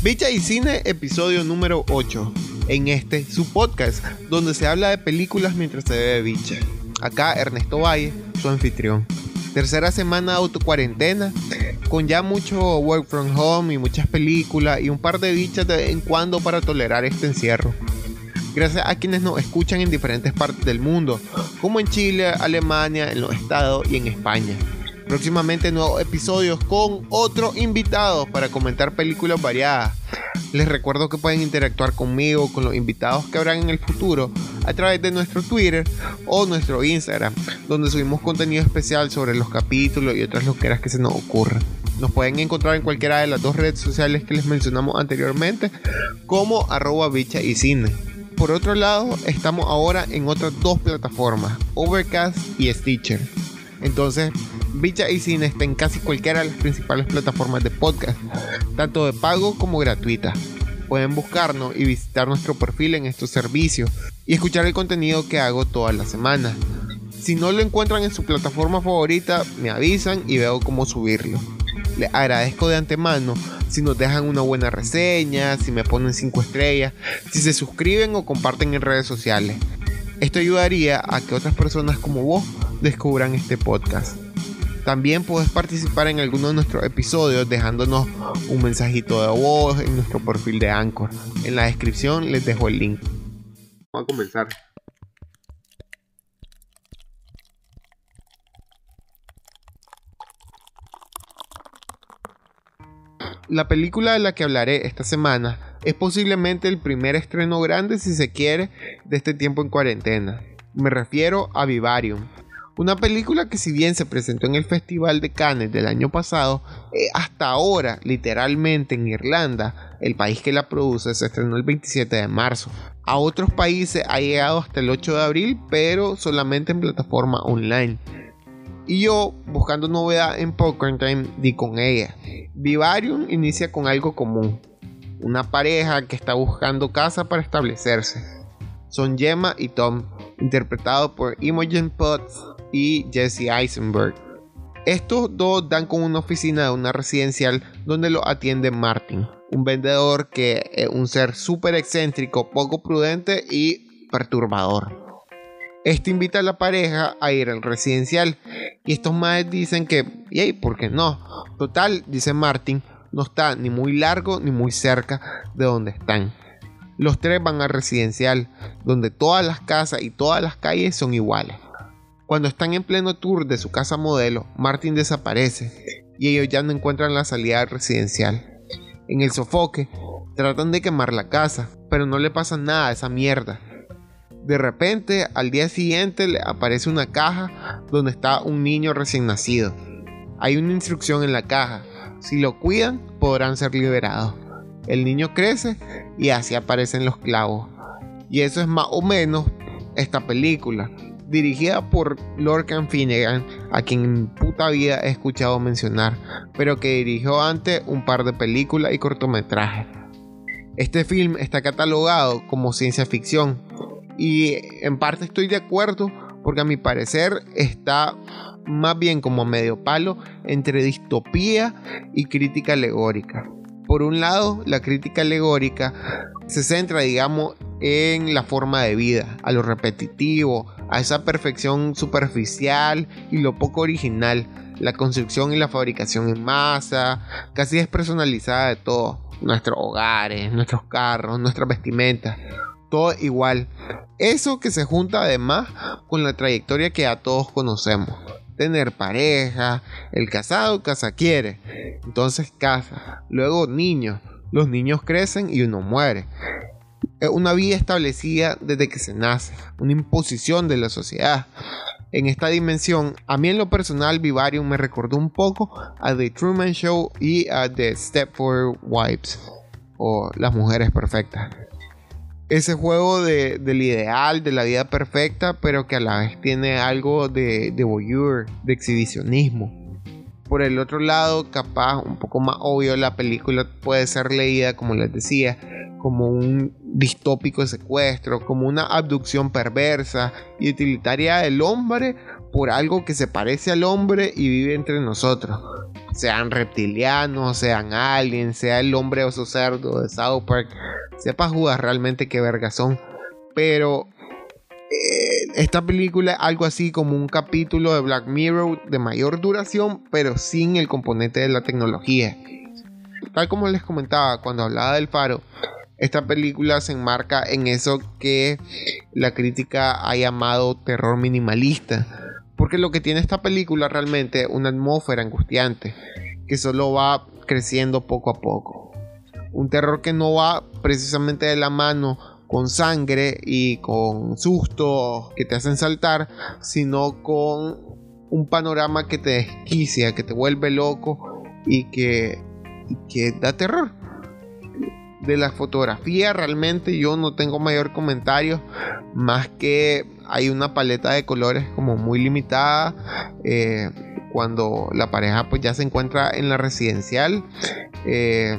Bicha y Cine, episodio número 8. En este, su podcast, donde se habla de películas mientras se bebe bicha. Acá Ernesto Valle, su anfitrión. Tercera semana de autocuarentena, con ya mucho work from home y muchas películas y un par de bichas de vez en cuando para tolerar este encierro. Gracias a quienes nos escuchan en diferentes partes del mundo, como en Chile, Alemania, en los Estados y en España. Próximamente nuevos episodios con otros invitados para comentar películas variadas. Les recuerdo que pueden interactuar conmigo, con los invitados que habrán en el futuro, a través de nuestro Twitter o nuestro Instagram, donde subimos contenido especial sobre los capítulos y otras loqueras que se nos ocurran. Nos pueden encontrar en cualquiera de las dos redes sociales que les mencionamos anteriormente, como arroba bicha y cine. Por otro lado, estamos ahora en otras dos plataformas, Overcast y Stitcher. Entonces, Bicha y Cine está en casi cualquiera de las principales plataformas de podcast, tanto de pago como gratuita. Pueden buscarnos y visitar nuestro perfil en estos servicios y escuchar el contenido que hago todas las semanas. Si no lo encuentran en su plataforma favorita, me avisan y veo cómo subirlo. Les agradezco de antemano si nos dejan una buena reseña, si me ponen 5 estrellas, si se suscriben o comparten en redes sociales. Esto ayudaría a que otras personas como vos descubran este podcast. También puedes participar en alguno de nuestros episodios dejándonos un mensajito de voz en nuestro perfil de Anchor. En la descripción les dejo el link. Vamos a comenzar. La película de la que hablaré esta semana es posiblemente el primer estreno grande, si se quiere, de este tiempo en cuarentena. Me refiero a Vivarium, una película que si bien se presentó en el Festival de Cannes del año pasado, eh, hasta ahora, literalmente en Irlanda, el país que la produce, se estrenó el 27 de marzo. A otros países ha llegado hasta el 8 de abril, pero solamente en plataforma online. Y yo, buscando novedad en Poker Time, di con ella. Vivarium inicia con algo común. Una pareja que está buscando casa para establecerse. Son Gemma y Tom, interpretados por Imogen Potts y Jesse Eisenberg. Estos dos dan con una oficina de una residencial donde lo atiende Martin, un vendedor que es un ser súper excéntrico, poco prudente y perturbador. Este invita a la pareja a ir al residencial y estos más dicen que, ¿y por qué no? Total, dice Martin, no está ni muy largo ni muy cerca de donde están. Los tres van al residencial, donde todas las casas y todas las calles son iguales. Cuando están en pleno tour de su casa modelo, Martin desaparece y ellos ya no encuentran la salida residencial. En el sofoque, tratan de quemar la casa, pero no le pasa nada a esa mierda. De repente, al día siguiente le aparece una caja donde está un niño recién nacido. Hay una instrucción en la caja. Si lo cuidan, podrán ser liberados. El niño crece y así aparecen los clavos. Y eso es más o menos esta película dirigida por Lorcan Finnegan, a quien en puta vida he escuchado mencionar, pero que dirigió antes un par de películas y cortometrajes. Este film está catalogado como ciencia ficción y en parte estoy de acuerdo porque a mi parecer está más bien como medio palo entre distopía y crítica alegórica. Por un lado, la crítica alegórica se centra, digamos, en la forma de vida, a lo repetitivo, a esa perfección superficial y lo poco original, la construcción y la fabricación en masa, casi despersonalizada de todo, nuestros hogares, nuestros carros, nuestras vestimentas, todo igual. Eso que se junta además con la trayectoria que a todos conocemos. Tener pareja, el casado casa quiere, entonces casa, luego niños, los niños crecen y uno muere una vida establecida desde que se nace, una imposición de la sociedad. En esta dimensión, a mí en lo personal Vivarium me recordó un poco a The Truman Show y a The Stepford Wives o Las Mujeres Perfectas. Ese juego del ideal, de la vida perfecta, pero que a la vez tiene algo de, de voyeur, de exhibicionismo. Por el otro lado, capaz un poco más obvio, la película puede ser leída, como les decía, como un distópico secuestro, como una abducción perversa y utilitaria del hombre por algo que se parece al hombre y vive entre nosotros. Sean reptilianos, sean aliens, sea el hombre oso cerdo de South Park. Sepa jugar realmente qué verga son. Pero esta película es algo así como un capítulo de Black Mirror de mayor duración, pero sin el componente de la tecnología. Tal como les comentaba cuando hablaba del faro, esta película se enmarca en eso que la crítica ha llamado terror minimalista. Porque lo que tiene esta película realmente es una atmósfera angustiante que solo va creciendo poco a poco. Un terror que no va precisamente de la mano con sangre y con sustos que te hacen saltar, sino con un panorama que te desquicia, que te vuelve loco y que, que da terror. De la fotografía realmente yo no tengo mayor comentario, más que hay una paleta de colores como muy limitada. Eh, cuando la pareja pues ya se encuentra en la residencial. Eh,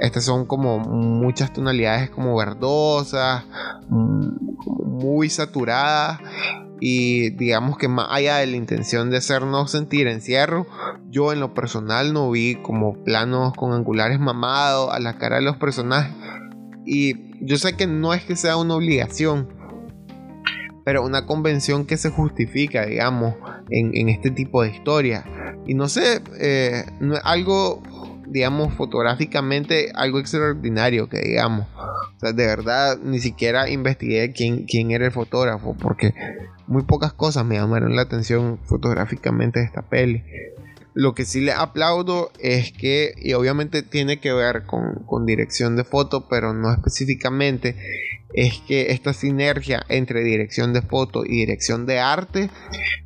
estas son como muchas tonalidades como verdosas, mm, muy saturadas y digamos que más allá de la intención de hacernos sentir encierro, yo en lo personal no vi como planos con angulares mamados a la cara de los personajes y yo sé que no es que sea una obligación, pero una convención que se justifica, digamos, en, este tipo de historia. Y no sé, eh, algo digamos, fotográficamente algo extraordinario que digamos. O sea, de verdad ni siquiera investigué quién, quién era el fotógrafo porque muy pocas cosas me llamaron la atención fotográficamente de esta peli. Lo que sí le aplaudo es que, y obviamente tiene que ver con, con dirección de foto, pero no específicamente, es que esta sinergia entre dirección de foto y dirección de arte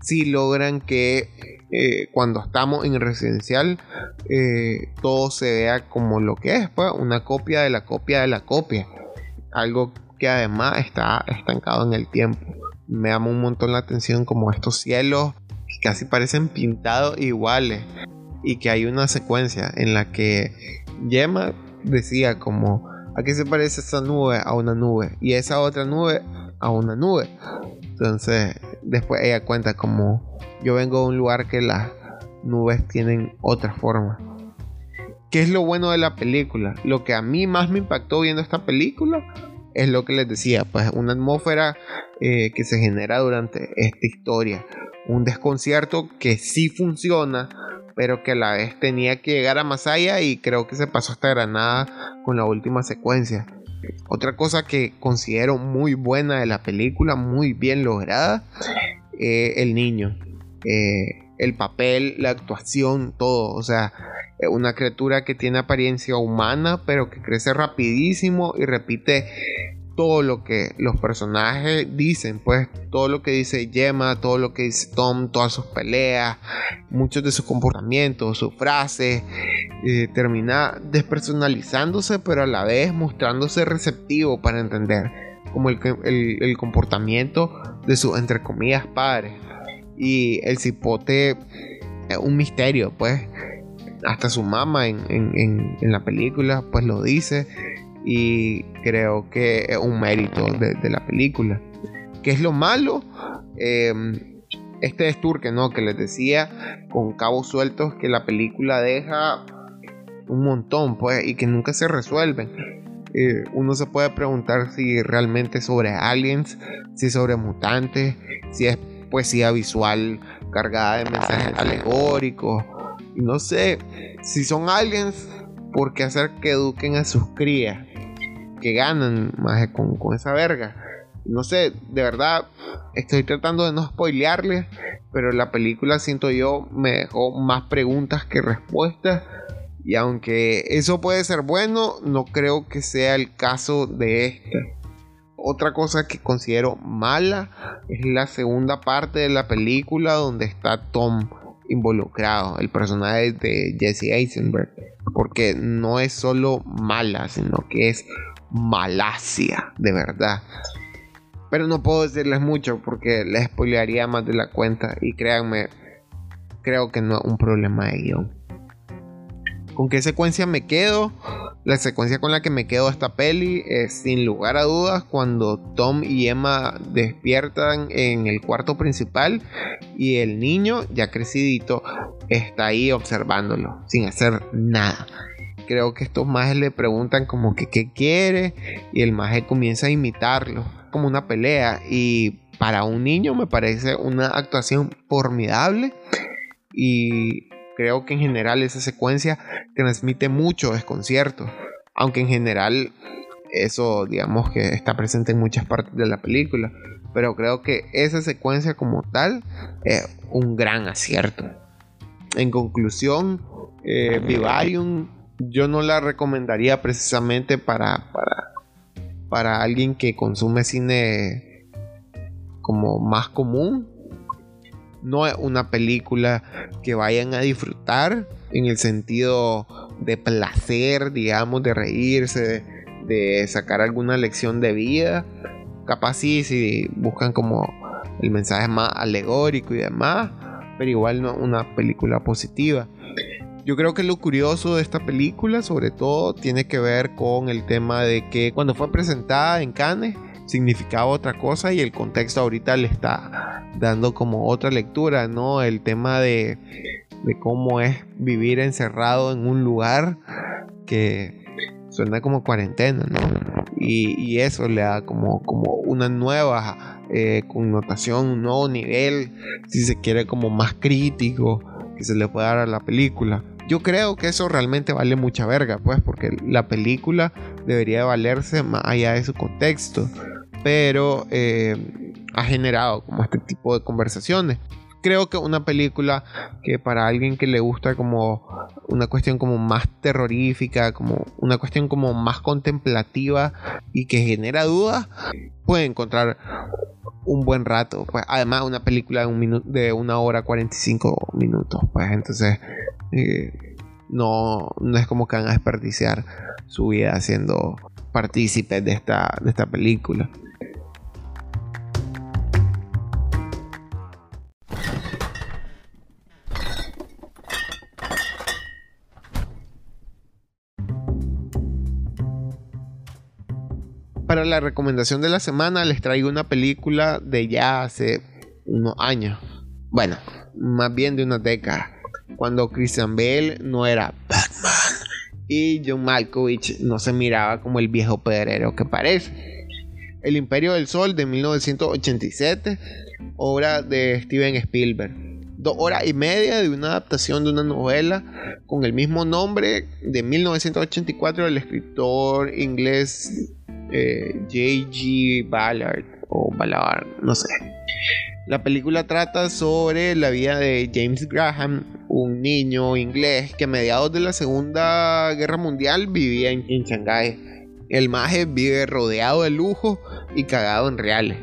sí logran que eh, cuando estamos en residencial eh, todo se vea como lo que es, pues, una copia de la copia de la copia. Algo que además está estancado en el tiempo. Me llama un montón la atención como estos cielos que casi parecen pintados iguales y que hay una secuencia en la que Yema decía como ¿a qué se parece esa nube a una nube? Y esa otra nube a una nube. Entonces después ella cuenta como yo vengo de un lugar que las nubes tienen otra forma. ¿Qué es lo bueno de la película? Lo que a mí más me impactó viendo esta película es lo que les decía, pues una atmósfera eh, que se genera durante esta historia. Un desconcierto que sí funciona, pero que a la vez tenía que llegar a más allá y creo que se pasó hasta Granada con la última secuencia. Otra cosa que considero muy buena de la película, muy bien lograda, eh, el niño. Eh, el papel, la actuación, todo. O sea, una criatura que tiene apariencia humana, pero que crece rapidísimo y repite todo lo que los personajes dicen, pues todo lo que dice Gemma, todo lo que dice Tom, todas sus peleas, muchos de sus comportamientos, sus frases, eh, termina despersonalizándose, pero a la vez mostrándose receptivo para entender como el, el comportamiento de sus, entre comillas, padres. Y el cipote es un misterio, pues. Hasta su mamá en, la película, pues lo dice. Y creo que es un mérito de, la película. ¿Qué es lo malo? Em, este esturque, ¿no? Que les decía, con cabos sueltos, que la película deja un montón, pues, y que nunca se resuelven. Eh, uno se puede preguntar si realmente es sobre aliens, si es sobre mutantes, si es poesía visual cargada de mensajes alegóricos. No sé, si son aliens, ¿por qué hacer que eduquen a sus crías? Que ganan más con, esa verga. No sé, de verdad, estoy tratando de no spoilearles, pero la película siento yo me dejó más preguntas que respuestas. Y aunque eso puede ser bueno, no creo que sea el caso de esta. Otra cosa que considero mala es la segunda parte de la película donde está Tom involucrado, el personaje de Jesse Eisenberg, porque no es solo mala, sino que es malacia, de verdad. Pero no puedo decirles mucho porque les spoilearía más de la cuenta y créanme, creo que no es un problema de guion. ¿Con qué secuencia me quedo? La secuencia con la que me quedo esta peli es sin lugar a dudas cuando Tom y Emma despiertan en el cuarto principal y el niño ya crecidito está ahí observándolo sin hacer nada. Creo que estos majes le preguntan como que qué quiere y el maje comienza a imitarlo como una pelea y para un niño me parece una actuación formidable y creo que en general esa secuencia transmite mucho desconcierto, aunque en general eso digamos que está presente en muchas partes de la película, pero creo que esa secuencia como tal es un gran acierto. En conclusión, eh, Vivarium yo no la recomendaría precisamente para, para, para alguien que consume cine como más común, no es una película que vayan a disfrutar en el sentido de placer, digamos, de reírse, de, sacar alguna lección de vida. Capaz sí, si buscan como el mensaje más alegórico y demás, pero igual no una película positiva. Yo creo que lo curioso de esta película, sobre todo, tiene que ver con el tema de que cuando fue presentada en Cannes, significaba otra cosa y el contexto ahorita le está dando como otra lectura, ¿no? El tema de, cómo es vivir encerrado en un lugar que suena como cuarentena, ¿no? Y, eso le da como, como una nueva eh, connotación, un nuevo nivel, si se quiere, como más crítico que se le puede dar a la película. Yo creo que eso realmente vale mucha verga, pues, porque la película debería valerse más allá de su contexto pero eh, ha generado como este tipo de conversaciones. Creo que una película que para alguien que le gusta como una cuestión como más terrorífica, como una cuestión como más contemplativa y que genera dudas, puede encontrar un buen rato. Pues además una película de, un de una hora 45 minutos, pues entonces eh, no, no es como que van a desperdiciar su vida siendo partícipes de esta, de esta película. para la recomendación de la semana les traigo una película de ya hace unos años. Bueno, más bien de una década. Cuando Christian Bale no era Batman y John Malkovich no se miraba como el viejo pedrero que parece. El Imperio del Sol de 1987, obra de Steven Spielberg. Dos horas y media de una adaptación de una novela con el mismo nombre de 1984 del escritor inglés eh, J.G. Ballard o Ballard, no sé. La película trata sobre la vida de James Graham, un niño inglés que a mediados de la Segunda Guerra Mundial vivía en, en Shanghái. El maje vive rodeado de lujo y cagado en reales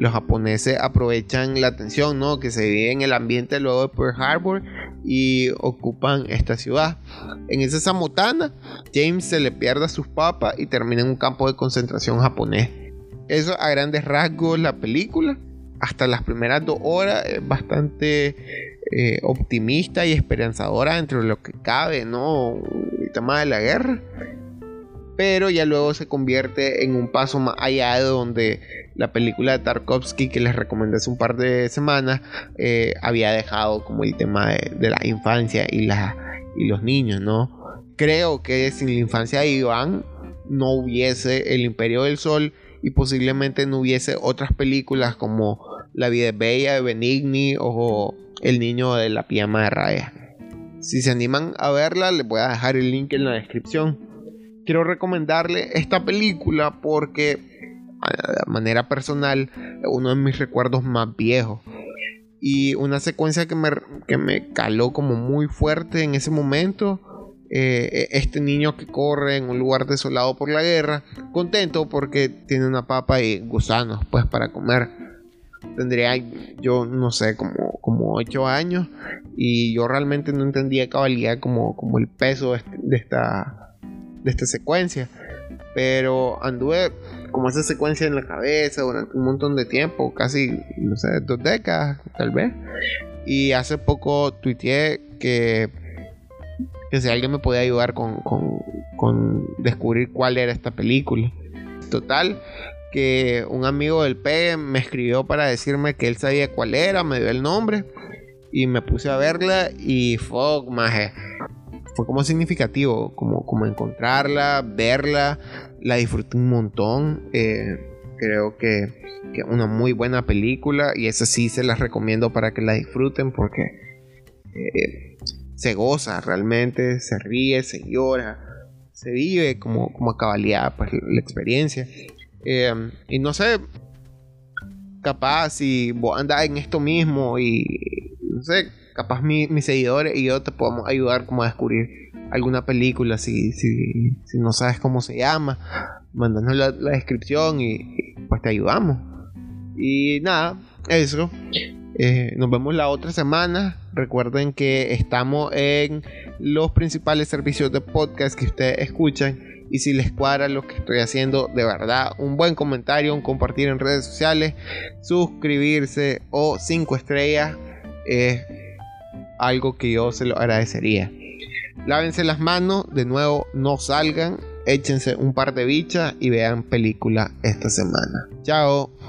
los japoneses aprovechan la tensión ¿no? que se vive en el ambiente luego de Pearl Harbor y ocupan esta ciudad. En esa zamotana, James se le pierde a sus papas y termina en un campo de concentración japonés. Eso a grandes rasgos la película. Hasta las primeras dos horas es bastante eh, optimista y esperanzadora entre lo que cabe, ¿no? El tema de la guerra pero ya luego se convierte en un paso más allá de donde la película de Tarkovsky que les recomendé hace un par de semanas eh, había dejado como el tema de, la infancia y, la, y los niños, ¿no? Creo que sin la infancia de Iván no hubiese El Imperio del Sol y posiblemente no hubiese otras películas como La vida bella de Benigni o El niño de la pijama de raya. Si se animan a verla, les voy a dejar el link en la descripción. Quiero recomendarle esta película porque de manera personal uno de mis recuerdos más viejos. Y una secuencia que me, que me caló como muy fuerte en ese momento eh, este niño que corre en un lugar desolado por la guerra contento porque tiene una papa y gusanos pues para comer tendría yo no sé como como 8 años y yo realmente no entendía cabalidad como, como el peso de esta de esta secuencia. Pero anduve como esa secuencia en la cabeza durante un montón de tiempo, casi, no sé, dos décadas tal vez. Y hace poco tuiteé que Que si alguien me podía ayudar con, con descubrir cuál era esta película. Total, que un amigo del P me escribió para decirme que él sabía cuál era, me dio el nombre y me puse a verla y fue, fue como significativo, como, como encontrarla, verla, la disfruté un montón. Eh, creo que, que una muy buena película y esa sí se las recomiendo para que la disfruten porque eh, se goza realmente, se ríe, se llora, se vive como, como a pues, la experiencia. Eh, y no sé, capaz si vos andás en esto mismo y no sé, capaz mis seguidores y yo te podemos ayudar como a descubrir alguna película si, si, si no sabes cómo se llama, mandanos la, descripción y, pues te ayudamos. Y nada, eso. Eh, nos vemos la otra semana. Recuerden que estamos en los principales servicios de podcast que ustedes escuchan y si les cuadra lo que estoy haciendo, de verdad, un buen comentario, un compartir en redes sociales, suscribirse o cinco estrellas es algo que yo se lo agradecería. Lávense las manos, de nuevo, no salgan, échense un par de bichas y vean película esta semana. Chao.